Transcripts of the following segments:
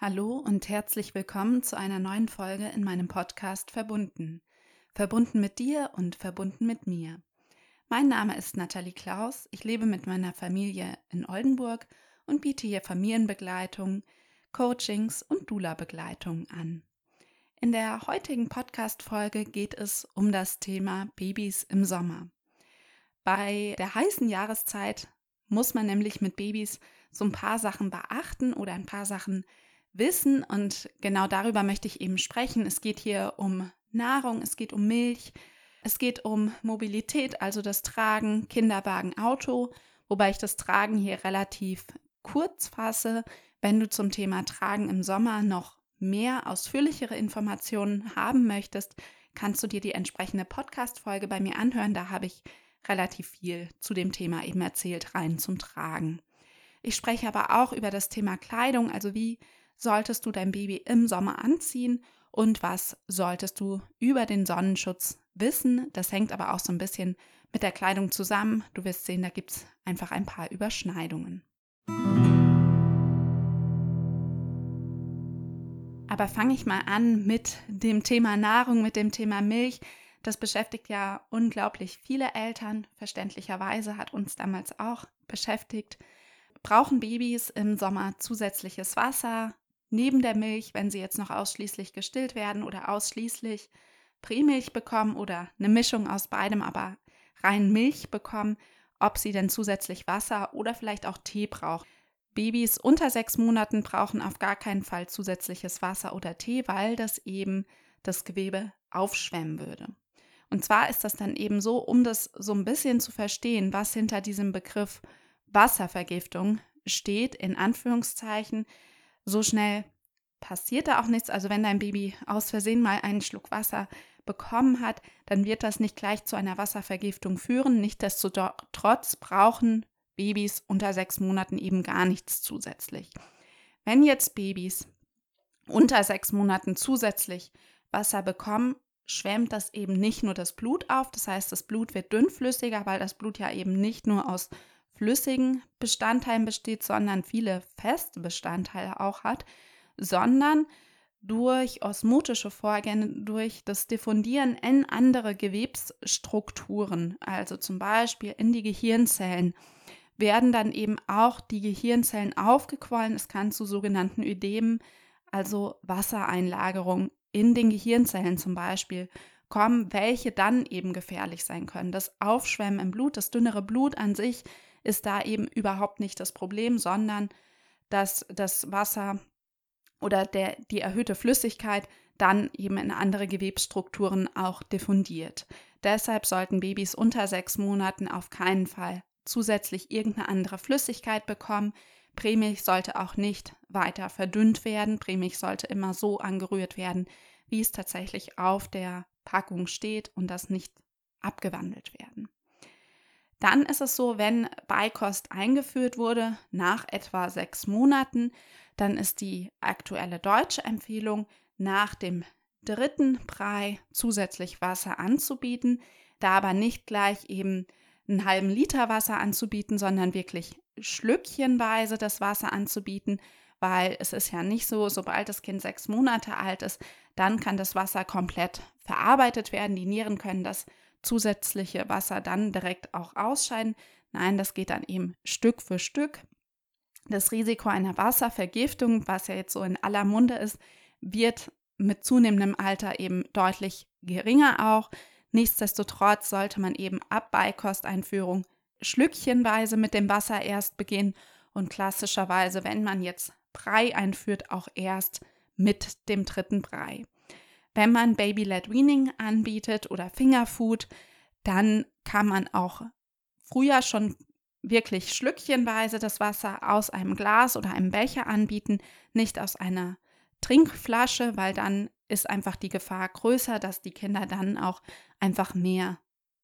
Hallo und herzlich willkommen zu einer neuen Folge in meinem Podcast Verbunden. Verbunden mit dir und verbunden mit mir. Mein Name ist Nathalie Klaus. Ich lebe mit meiner Familie in Oldenburg und biete hier Familienbegleitung, Coachings und Dula-Begleitung an. In der heutigen Podcast-Folge geht es um das Thema Babys im Sommer. Bei der heißen Jahreszeit muss man nämlich mit Babys so ein paar Sachen beachten oder ein paar Sachen wissen und genau darüber möchte ich eben sprechen. Es geht hier um Nahrung, es geht um Milch, es geht um Mobilität, also das Tragen, Kinderwagen, Auto, wobei ich das Tragen hier relativ kurz fasse. Wenn du zum Thema Tragen im Sommer noch mehr ausführlichere Informationen haben möchtest, kannst du dir die entsprechende Podcast-Folge bei mir anhören. Da habe ich relativ viel zu dem Thema eben erzählt, rein zum Tragen. Ich spreche aber auch über das Thema Kleidung, also wie solltest du dein Baby im Sommer anziehen und was solltest du über den Sonnenschutz wissen. Das hängt aber auch so ein bisschen mit der Kleidung zusammen. Du wirst sehen, da gibt es einfach ein paar Überschneidungen. Aber fange ich mal an mit dem Thema Nahrung, mit dem Thema Milch. Das beschäftigt ja unglaublich viele Eltern. Verständlicherweise hat uns damals auch beschäftigt. Brauchen Babys im Sommer zusätzliches Wasser? Neben der Milch, wenn sie jetzt noch ausschließlich gestillt werden oder ausschließlich Prämilch bekommen oder eine Mischung aus beidem, aber rein Milch bekommen, ob sie denn zusätzlich Wasser oder vielleicht auch Tee brauchen. Babys unter sechs Monaten brauchen auf gar keinen Fall zusätzliches Wasser oder Tee, weil das eben das Gewebe aufschwemmen würde. Und zwar ist das dann eben so, um das so ein bisschen zu verstehen, was hinter diesem Begriff Wasservergiftung steht, in Anführungszeichen, so schnell passiert da auch nichts. Also wenn dein Baby aus Versehen mal einen Schluck Wasser bekommen hat, dann wird das nicht gleich zu einer Wasservergiftung führen. Nichtsdestotrotz brauchen Babys unter sechs Monaten eben gar nichts zusätzlich. Wenn jetzt Babys unter sechs Monaten zusätzlich Wasser bekommen, schwemmt das eben nicht nur das Blut auf. Das heißt, das Blut wird dünnflüssiger, weil das Blut ja eben nicht nur aus flüssigen Bestandteilen besteht, sondern viele feste Bestandteile auch hat, sondern durch osmotische Vorgänge, durch das Diffundieren in andere Gewebsstrukturen, also zum Beispiel in die Gehirnzellen, werden dann eben auch die Gehirnzellen aufgequollen. Es kann zu sogenannten Ödemen, also Wassereinlagerungen in den Gehirnzellen zum Beispiel, kommen, welche dann eben gefährlich sein können. Das Aufschwemmen im Blut, das dünnere Blut an sich ist da eben überhaupt nicht das Problem, sondern dass das Wasser oder der, die erhöhte Flüssigkeit dann eben in andere Gewebsstrukturen auch diffundiert. Deshalb sollten Babys unter sechs Monaten auf keinen Fall zusätzlich irgendeine andere Flüssigkeit bekommen. Prämilch sollte auch nicht weiter verdünnt werden. Prämilch sollte immer so angerührt werden, wie es tatsächlich auf der Packung steht und das nicht abgewandelt werden. Dann ist es so, wenn Beikost eingeführt wurde nach etwa sechs Monaten, dann ist die aktuelle deutsche Empfehlung, nach dem dritten Brei zusätzlich Wasser anzubieten, da aber nicht gleich eben einen halben Liter Wasser anzubieten, sondern wirklich schlückchenweise das Wasser anzubieten, weil es ist ja nicht so, sobald das Kind sechs Monate alt ist, dann kann das Wasser komplett verarbeitet werden. Die Nieren können das zusätzliche Wasser dann direkt auch ausscheiden. Nein, das geht dann eben Stück für Stück. Das Risiko einer Wasservergiftung, was ja jetzt so in aller Munde ist, wird mit zunehmendem Alter eben deutlich geringer auch. Nichtsdestotrotz sollte man eben ab Beikosteinführung schlückchenweise mit dem Wasser erst beginnen und klassischerweise, wenn man jetzt Brei einführt, auch erst mit dem dritten Brei. Wenn man Baby-led Weaning anbietet oder Fingerfood, dann kann man auch früher schon wirklich schlückchenweise das Wasser aus einem Glas oder einem Becher anbieten, nicht aus einer Trinkflasche, weil dann ist einfach die Gefahr größer, dass die Kinder dann auch einfach mehr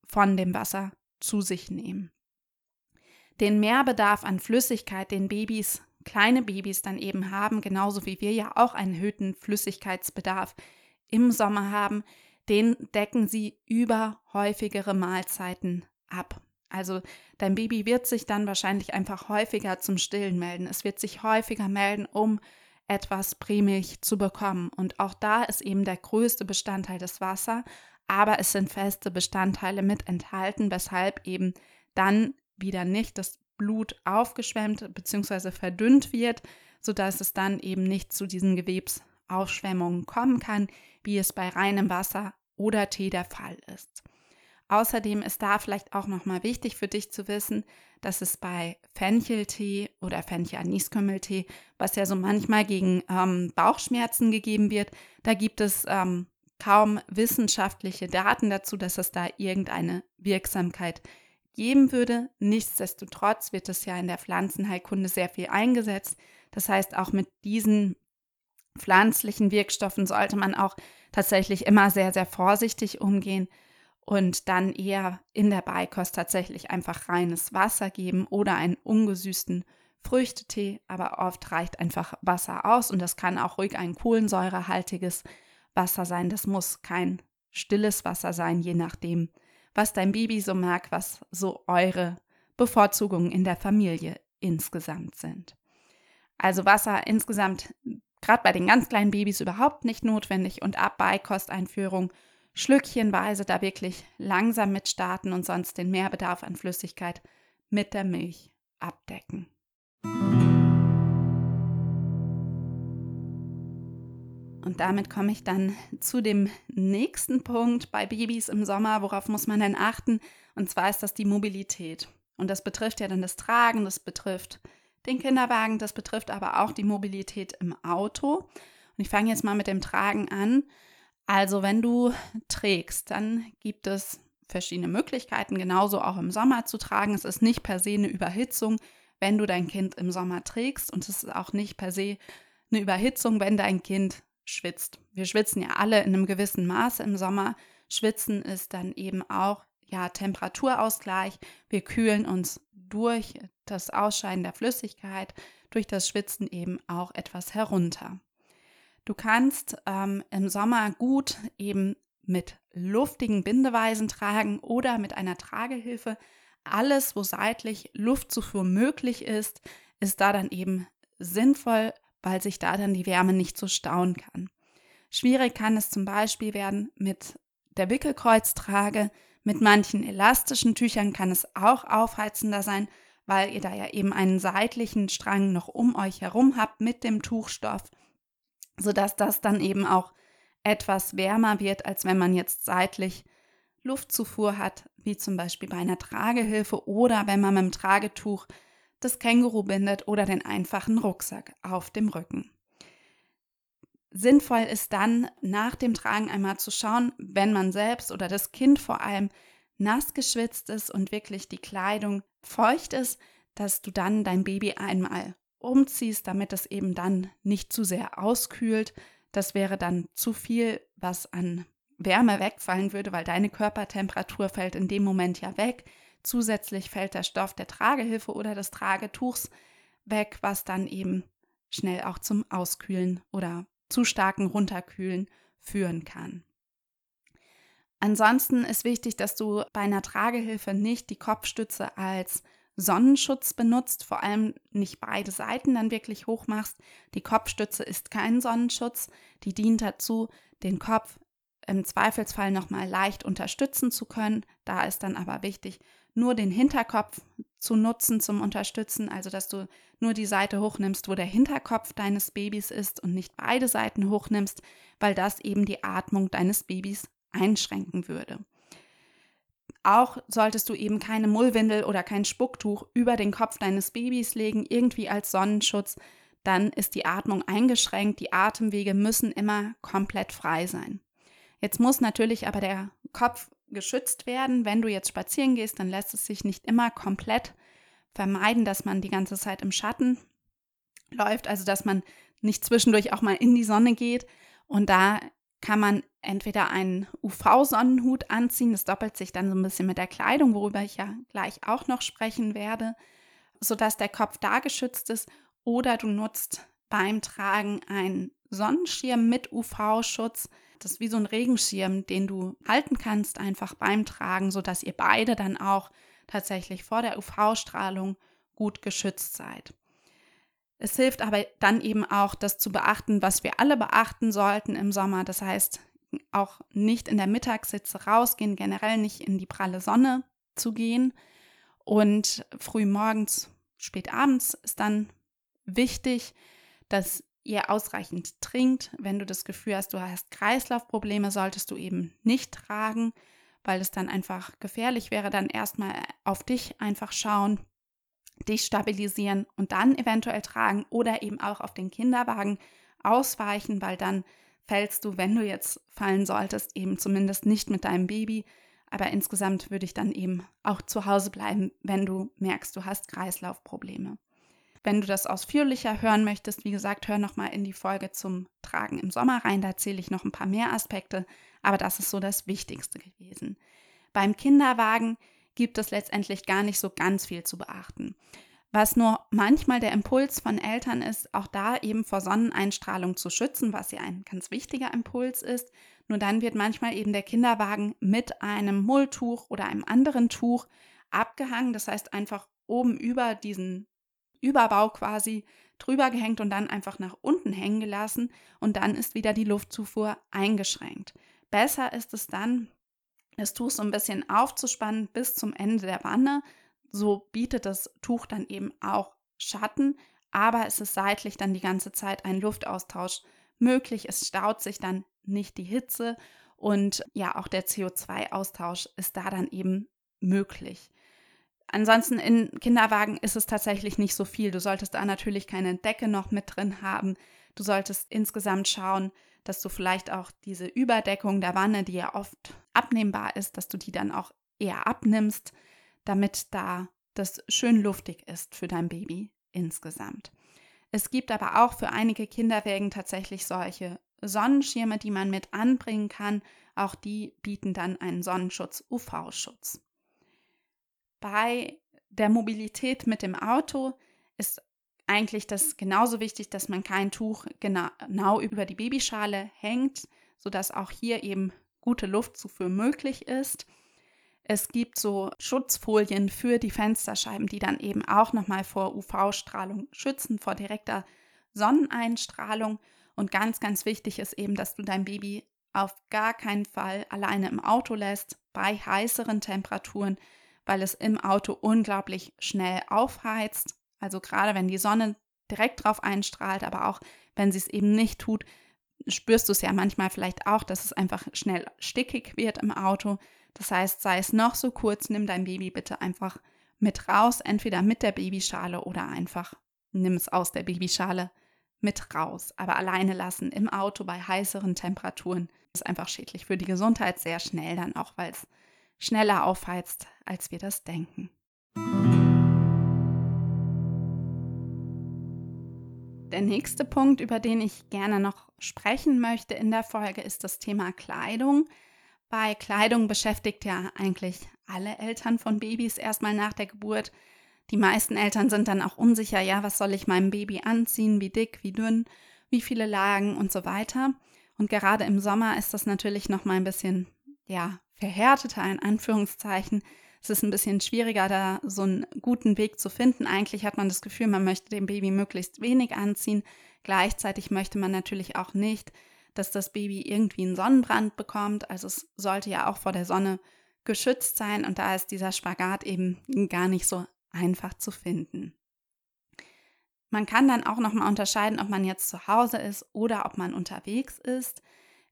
von dem Wasser zu sich nehmen. Den Mehrbedarf an Flüssigkeit, den Babys, kleine Babys dann eben haben, genauso wie wir ja auch einen erhöhten Flüssigkeitsbedarf im Sommer haben, den decken sie über häufigere Mahlzeiten ab. Also dein Baby wird sich dann wahrscheinlich einfach häufiger zum Stillen melden. Es wird sich häufiger melden, um etwas Prämilch zu bekommen. Und auch da ist eben der größte Bestandteil das Wasser, aber es sind feste Bestandteile mit enthalten, weshalb eben dann wieder nicht das Blut aufgeschwemmt bzw. verdünnt wird, sodass es dann eben nicht zu diesen Gewebsaufschwemmungen kommen kann, wie es bei reinem Wasser oder Tee der Fall ist. Außerdem ist da vielleicht auch nochmal wichtig für dich zu wissen, dass es bei Fencheltee oder Fenchel-Aniskümmeltee, was ja so manchmal gegen ähm, Bauchschmerzen gegeben wird, da gibt es ähm, kaum wissenschaftliche Daten dazu, dass es da irgendeine Wirksamkeit geben würde. Nichtsdestotrotz wird es ja in der Pflanzenheilkunde sehr viel eingesetzt. Das heißt, auch mit diesen pflanzlichen Wirkstoffen sollte man auch tatsächlich immer sehr, sehr vorsichtig umgehen und dann eher in der Beikost tatsächlich einfach reines Wasser geben oder einen ungesüßten Früchtetee, aber oft reicht einfach Wasser aus und das kann auch ruhig ein kohlensäurehaltiges Wasser sein. Das muss kein stilles Wasser sein, je nachdem, was dein Baby so mag, was so eure Bevorzugungen in der Familie insgesamt sind. Also Wasser insgesamt gerade bei den ganz kleinen Babys überhaupt nicht notwendig und ab Beikosteinführung schlückchenweise da wirklich langsam mit starten und sonst den Mehrbedarf an Flüssigkeit mit der Milch abdecken. Und damit komme ich dann zu dem nächsten Punkt bei Babys im Sommer. Worauf muss man denn achten? Und zwar ist das die Mobilität. Und das betrifft ja dann das Tragen, das betrifft den Kinderwagen, das betrifft aber auch die Mobilität im Auto. Und ich fange jetzt mal mit dem Tragen an. Also wenn du trägst, dann gibt es verschiedene Möglichkeiten, genauso auch im Sommer zu tragen. Es ist nicht per se eine Überhitzung, wenn du dein Kind im Sommer trägst und es ist auch nicht per se eine Überhitzung, wenn dein Kind schwitzt. Wir schwitzen ja alle in einem gewissen Maße im Sommer. Schwitzen ist dann eben auch ja Temperaturausgleich. Wir kühlen uns durch das Ausscheiden der Flüssigkeit, durch das Schwitzen eben auch etwas herunter. Du kannst ähm, im Sommer gut eben mit luftigen Bindeweisen tragen oder mit einer Tragehilfe. Alles, wo seitlich Luftzufuhr möglich ist, ist da dann eben sinnvoll, weil sich da dann die Wärme nicht so stauen kann. Schwierig kann es zum Beispiel werden mit der Wickelkreuztrage. Mit manchen elastischen Tüchern kann es auch aufheizender sein, weil ihr da ja eben einen seitlichen Strang noch um euch herum habt mit dem Tuchstoff sodass das dann eben auch etwas wärmer wird, als wenn man jetzt seitlich Luftzufuhr hat, wie zum Beispiel bei einer Tragehilfe oder wenn man mit dem Tragetuch das Känguru bindet oder den einfachen Rucksack auf dem Rücken. Sinnvoll ist dann nach dem Tragen einmal zu schauen, wenn man selbst oder das Kind vor allem nass geschwitzt ist und wirklich die Kleidung feucht ist, dass du dann dein Baby einmal umziehst, damit es eben dann nicht zu sehr auskühlt. Das wäre dann zu viel, was an Wärme wegfallen würde, weil deine Körpertemperatur fällt in dem Moment ja weg. Zusätzlich fällt der Stoff der Tragehilfe oder des Tragetuchs weg, was dann eben schnell auch zum Auskühlen oder zu starken Runterkühlen führen kann. Ansonsten ist wichtig, dass du bei einer Tragehilfe nicht die Kopfstütze als Sonnenschutz benutzt, vor allem nicht beide Seiten dann wirklich hoch machst. Die Kopfstütze ist kein Sonnenschutz, die dient dazu, den Kopf im Zweifelsfall nochmal leicht unterstützen zu können. Da ist dann aber wichtig, nur den Hinterkopf zu nutzen zum Unterstützen, also dass du nur die Seite hochnimmst, wo der Hinterkopf deines Babys ist und nicht beide Seiten hochnimmst, weil das eben die Atmung deines Babys einschränken würde. Auch solltest du eben keine Mullwindel oder kein Spucktuch über den Kopf deines Babys legen, irgendwie als Sonnenschutz. Dann ist die Atmung eingeschränkt. Die Atemwege müssen immer komplett frei sein. Jetzt muss natürlich aber der Kopf geschützt werden. Wenn du jetzt spazieren gehst, dann lässt es sich nicht immer komplett vermeiden, dass man die ganze Zeit im Schatten läuft, also dass man nicht zwischendurch auch mal in die Sonne geht. Und da kann man entweder einen UV-Sonnenhut anziehen, das doppelt sich dann so ein bisschen mit der Kleidung, worüber ich ja gleich auch noch sprechen werde, sodass der Kopf da geschützt ist, oder du nutzt beim Tragen einen Sonnenschirm mit UV-Schutz. Das ist wie so ein Regenschirm, den du halten kannst, einfach beim Tragen, sodass ihr beide dann auch tatsächlich vor der UV-Strahlung gut geschützt seid. Es hilft aber dann eben auch, das zu beachten, was wir alle beachten sollten im Sommer. Das heißt, auch nicht in der Mittagssitze rausgehen, generell nicht in die pralle Sonne zu gehen. Und früh morgens, spät abends ist dann wichtig, dass ihr ausreichend trinkt. Wenn du das Gefühl hast, du hast Kreislaufprobleme, solltest du eben nicht tragen, weil es dann einfach gefährlich wäre. Dann erstmal auf dich einfach schauen, dich stabilisieren und dann eventuell tragen oder eben auch auf den Kinderwagen ausweichen, weil dann fällst du, wenn du jetzt fallen solltest, eben zumindest nicht mit deinem Baby. Aber insgesamt würde ich dann eben auch zu Hause bleiben, wenn du merkst, du hast Kreislaufprobleme. Wenn du das ausführlicher hören möchtest, wie gesagt, hör nochmal in die Folge zum Tragen im Sommer rein. Da erzähle ich noch ein paar mehr Aspekte, aber das ist so das Wichtigste gewesen. Beim Kinderwagen gibt es letztendlich gar nicht so ganz viel zu beachten. Was nur manchmal der Impuls von Eltern ist, auch da eben vor Sonneneinstrahlung zu schützen, was ja ein ganz wichtiger Impuls ist. Nur dann wird manchmal eben der Kinderwagen mit einem Mulltuch oder einem anderen Tuch abgehangen. Das heißt einfach oben über diesen Überbau quasi drüber gehängt und dann einfach nach unten hängen gelassen und dann ist wieder die Luftzufuhr eingeschränkt. Besser ist es dann, das Tuch so ein bisschen aufzuspannen bis zum Ende der Wanne, so bietet das Tuch dann eben auch Schatten, aber es ist seitlich dann die ganze Zeit ein Luftaustausch möglich. Es staut sich dann nicht die Hitze und ja, auch der CO2-Austausch ist da dann eben möglich. Ansonsten in Kinderwagen ist es tatsächlich nicht so viel. Du solltest da natürlich keine Decke noch mit drin haben. Du solltest insgesamt schauen, dass du vielleicht auch diese Überdeckung der Wanne, die ja oft abnehmbar ist, dass du die dann auch eher abnimmst damit da das schön luftig ist für dein Baby insgesamt. Es gibt aber auch für einige Kinderwägen tatsächlich solche Sonnenschirme, die man mit anbringen kann. Auch die bieten dann einen Sonnenschutz, UV-Schutz. Bei der Mobilität mit dem Auto ist eigentlich das genauso wichtig, dass man kein Tuch genau, genau über die Babyschale hängt, sodass auch hier eben gute Luftzufuhr möglich ist. Es gibt so Schutzfolien für die Fensterscheiben, die dann eben auch nochmal vor UV-Strahlung schützen, vor direkter Sonneneinstrahlung. Und ganz, ganz wichtig ist eben, dass du dein Baby auf gar keinen Fall alleine im Auto lässt bei heißeren Temperaturen, weil es im Auto unglaublich schnell aufheizt. Also gerade wenn die Sonne direkt drauf einstrahlt, aber auch wenn sie es eben nicht tut, spürst du es ja manchmal vielleicht auch, dass es einfach schnell stickig wird im Auto. Das heißt, sei es noch so kurz, nimm dein Baby bitte einfach mit raus, entweder mit der Babyschale oder einfach nimm es aus der Babyschale mit raus. Aber alleine lassen im Auto bei heißeren Temperaturen ist einfach schädlich für die Gesundheit sehr schnell dann auch, weil es schneller aufheizt, als wir das denken. Der nächste Punkt, über den ich gerne noch sprechen möchte in der Folge, ist das Thema Kleidung. Bei Kleidung beschäftigt ja eigentlich alle Eltern von Babys erstmal nach der Geburt. Die meisten Eltern sind dann auch unsicher, ja, was soll ich meinem Baby anziehen, wie dick, wie dünn, wie viele Lagen und so weiter. Und gerade im Sommer ist das natürlich noch mal ein bisschen ja, verhärteter in Anführungszeichen. Es ist ein bisschen schwieriger, da so einen guten Weg zu finden. Eigentlich hat man das Gefühl, man möchte dem Baby möglichst wenig anziehen. Gleichzeitig möchte man natürlich auch nicht, dass das Baby irgendwie einen Sonnenbrand bekommt. Also es sollte ja auch vor der Sonne geschützt sein und da ist dieser Spagat eben gar nicht so einfach zu finden. Man kann dann auch nochmal unterscheiden, ob man jetzt zu Hause ist oder ob man unterwegs ist.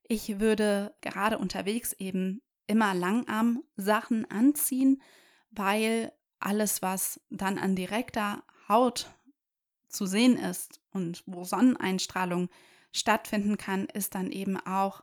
Ich würde gerade unterwegs eben immer Langarm-Sachen anziehen, weil alles, was dann an direkter Haut zu sehen ist und wo Sonneneinstrahlung stattfinden kann, ist dann eben auch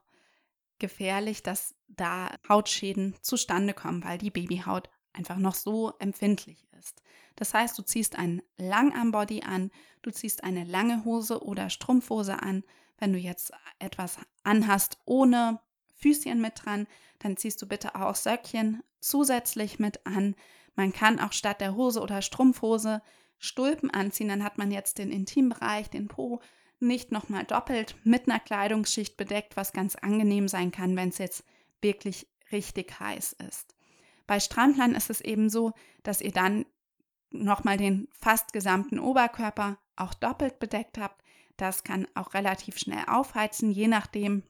gefährlich, dass da Hautschäden zustande kommen, weil die Babyhaut einfach noch so empfindlich ist. Das heißt, du ziehst einen Langarmbody an, du ziehst eine lange Hose oder Strumpfhose an. Wenn du jetzt etwas anhast ohne Füßchen mit dran, dann ziehst du bitte auch Söckchen zusätzlich mit an. Man kann auch statt der Hose oder Strumpfhose Stulpen anziehen, dann hat man jetzt den Intimbereich, den Po nicht nochmal doppelt mit einer Kleidungsschicht bedeckt, was ganz angenehm sein kann, wenn es jetzt wirklich richtig heiß ist. Bei Strandlern ist es eben so, dass ihr dann nochmal den fast gesamten Oberkörper auch doppelt bedeckt habt. Das kann auch relativ schnell aufheizen, je nachdem,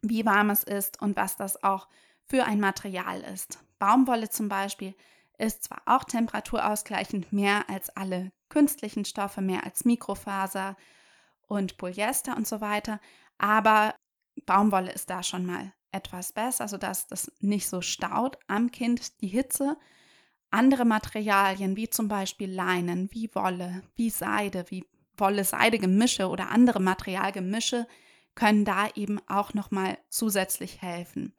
wie warm es ist und was das auch für ein Material ist. Baumwolle zum Beispiel ist zwar auch temperaturausgleichend mehr als alle künstlichen Stoffe, mehr als Mikrofaser und Polyester und so weiter, aber Baumwolle ist da schon mal etwas besser, sodass das nicht so staut am Kind die Hitze. Andere Materialien wie zum Beispiel Leinen, wie Wolle, wie Seide, wie Wolle-Seide-Gemische oder andere Materialgemische können da eben auch nochmal zusätzlich helfen.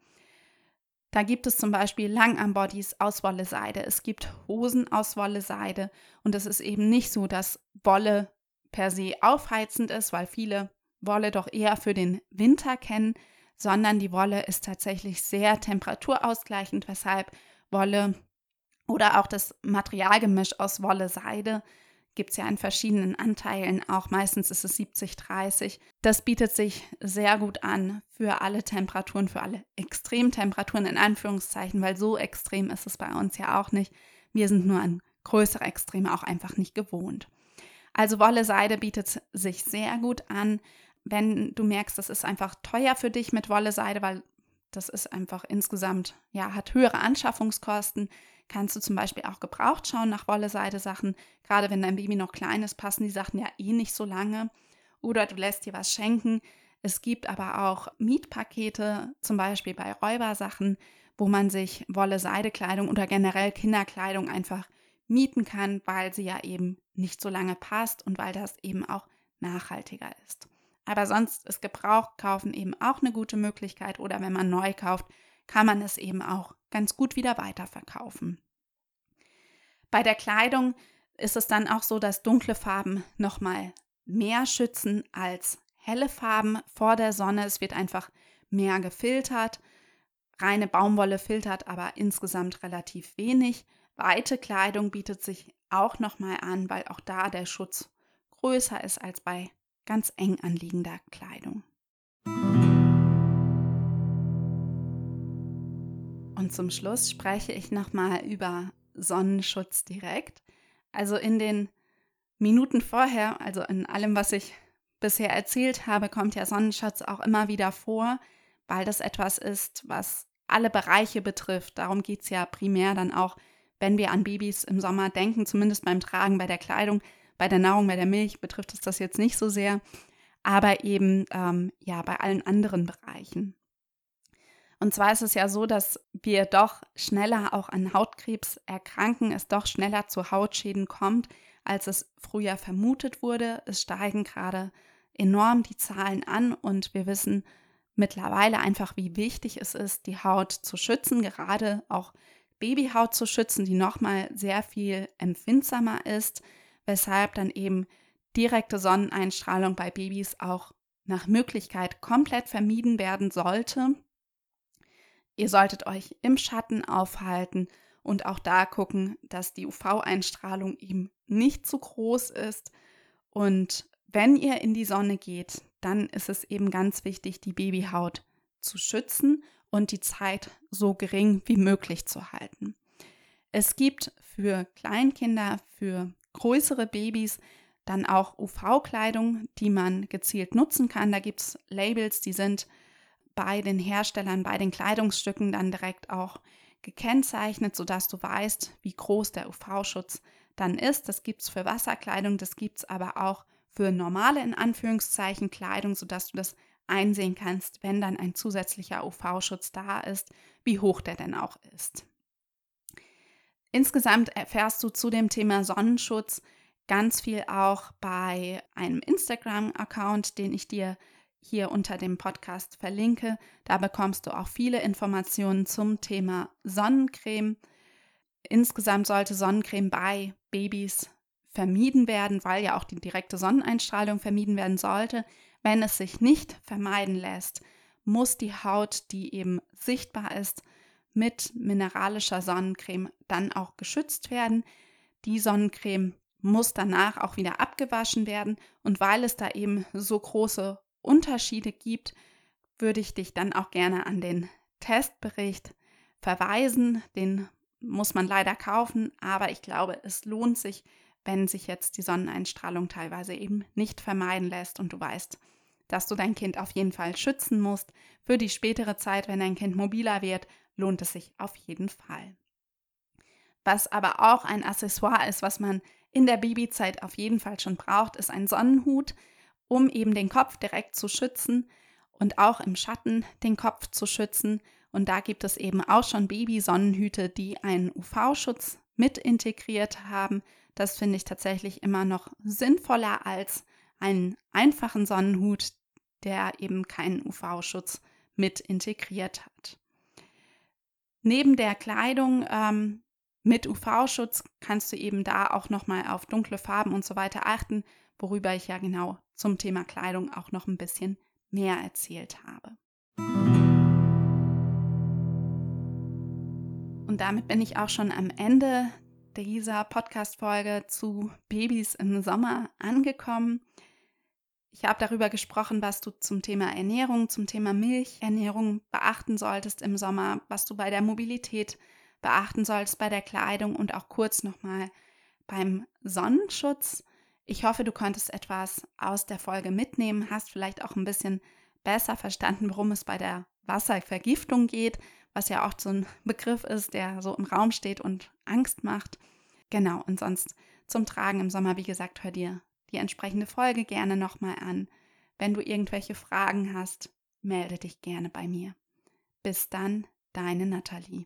Da gibt es zum Beispiel Langarmbodies aus Wolle-Seide, es gibt Hosen aus Wolle-Seide und es ist eben nicht so, dass Wolle per se aufheizend ist, weil viele Wolle doch eher für den Winter kennen, sondern die Wolle ist tatsächlich sehr temperaturausgleichend, weshalb Wolle oder auch das Materialgemisch aus Wolle-Seide gibt es ja in verschiedenen Anteilen, auch meistens ist es 70-30. Das bietet sich sehr gut an für alle Temperaturen, für alle Extremtemperaturen in Anführungszeichen, weil so extrem ist es bei uns ja auch nicht. Wir sind nur an größere Extreme auch einfach nicht gewohnt. Also Wolle-Seide bietet sich sehr gut an wenn du merkst, das ist einfach teuer für dich mit Wolle-Seide, weil das ist einfach insgesamt, ja, hat höhere Anschaffungskosten, kannst du zum Beispiel auch gebraucht schauen nach Wolle-Seide-Sachen. Gerade wenn dein Baby noch klein ist, passen die Sachen ja eh nicht so lange. Oder du lässt dir was schenken. Es gibt aber auch Mietpakete, zum Beispiel bei Räubersachen, wo man sich Wolle-Seide-Kleidung oder generell Kinderkleidung einfach mieten kann, weil sie ja eben nicht so lange passt und weil das eben auch nachhaltiger ist. Aber sonst ist Gebrauch kaufen eben auch eine gute Möglichkeit oder wenn man neu kauft, kann man es eben auch ganz gut wieder weiterverkaufen. Bei der Kleidung ist es dann auch so, dass dunkle Farben nochmal mehr schützen als helle Farben vor der Sonne. Es wird einfach mehr gefiltert. Reine Baumwolle filtert aber insgesamt relativ wenig. Weite Kleidung bietet sich auch nochmal an, weil auch da der Schutz größer ist als bei ganz eng anliegender Kleidung. Und zum Schluss spreche ich nochmal über Sonnenschutz direkt. Also in den Minuten vorher, also in allem, was ich bisher erzählt habe, kommt ja Sonnenschutz auch immer wieder vor, weil das etwas ist, was alle Bereiche betrifft. Darum geht es ja primär dann auch, wenn wir an Babys im Sommer denken, zumindest beim Tragen, bei der Kleidung, bei der Nahrung, bei der Milch betrifft es das jetzt nicht so sehr, aber eben ähm, ja bei allen anderen Bereichen. Und zwar ist es ja so, dass wir doch schneller auch an Hautkrebs erkranken, es doch schneller zu Hautschäden kommt, als es früher vermutet wurde. Es steigen gerade enorm die Zahlen an und wir wissen mittlerweile einfach, wie wichtig es ist, die Haut zu schützen, gerade auch Babyhaut zu schützen, die nochmal sehr viel empfindsamer ist weshalb dann eben direkte Sonneneinstrahlung bei Babys auch nach Möglichkeit komplett vermieden werden sollte. Ihr solltet euch im Schatten aufhalten und auch da gucken, dass die UV-Einstrahlung eben nicht zu groß ist. Und wenn ihr in die Sonne geht, dann ist es eben ganz wichtig, die Babyhaut zu schützen und die Zeit so gering wie möglich zu halten. Es gibt für Kleinkinder, für größere Babys dann auch UV-Kleidung, die man gezielt nutzen kann. Da gibt es Labels, die sind bei den Herstellern, bei den Kleidungsstücken dann direkt auch gekennzeichnet, sodass du weißt, wie groß der UV-Schutz dann ist. Das gibt es für Wasserkleidung, das gibt es aber auch für normale, in Anführungszeichen, Kleidung, sodass du das einsehen kannst, wenn dann ein zusätzlicher UV-Schutz da ist, wie hoch der denn auch ist. Insgesamt erfährst du zu dem Thema Sonnenschutz ganz viel auch bei einem Instagram-Account, den ich dir hier unter dem Podcast verlinke. Da bekommst du auch viele Informationen zum Thema Sonnencreme. Insgesamt sollte Sonnencreme bei Babys vermieden werden, weil ja auch die direkte Sonneneinstrahlung vermieden werden sollte. Wenn es sich nicht vermeiden lässt, muss die Haut, die eben sichtbar ist, mit mineralischer Sonnencreme dann auch geschützt werden. Die Sonnencreme muss danach auch wieder abgewaschen werden und weil es da eben so große Unterschiede gibt, würde ich dich dann auch gerne an den Testbericht verweisen. Den muss man leider kaufen, aber ich glaube, es lohnt sich, wenn sich jetzt die Sonneneinstrahlung teilweise eben nicht vermeiden lässt und du weißt, dass du dein Kind auf jeden Fall schützen musst. Für die spätere Zeit, wenn dein Kind mobiler wird, lohnt es sich auf jeden Fall. Was aber auch ein Accessoire ist, was man in der Babyzeit auf jeden Fall schon braucht, ist ein Sonnenhut, um eben den Kopf direkt zu schützen und auch im Schatten den Kopf zu schützen. Und da gibt es eben auch schon Babysonnenhüte, die einen UV-Schutz mit integriert haben. Das finde ich tatsächlich immer noch sinnvoller als einen einfachen Sonnenhut, der eben keinen UV-Schutz mit integriert hat. Neben der Kleidung ähm, mit UV-Schutz kannst du eben da auch nochmal auf dunkle Farben und so weiter achten, worüber ich ja genau zum Thema Kleidung auch noch ein bisschen mehr erzählt habe. Und damit bin ich auch schon am Ende dieser Podcast-Folge zu Babys im Sommer angekommen. Ich habe darüber gesprochen, was du zum Thema Ernährung, zum Thema Milchernährung beachten solltest im Sommer, was du bei der Mobilität beachten solltest, bei der Kleidung und auch kurz nochmal beim Sonnenschutz. Ich hoffe, du konntest etwas aus der Folge mitnehmen, hast vielleicht auch ein bisschen besser verstanden, worum es bei der Wasservergiftung geht, was ja auch so ein Begriff ist, der so im Raum steht und Angst macht. Genau, und sonst zum Tragen im Sommer, wie gesagt, hör dir die entsprechende Folge gerne nochmal an. Wenn du irgendwelche Fragen hast, melde dich gerne bei mir. Bis dann, deine Nathalie.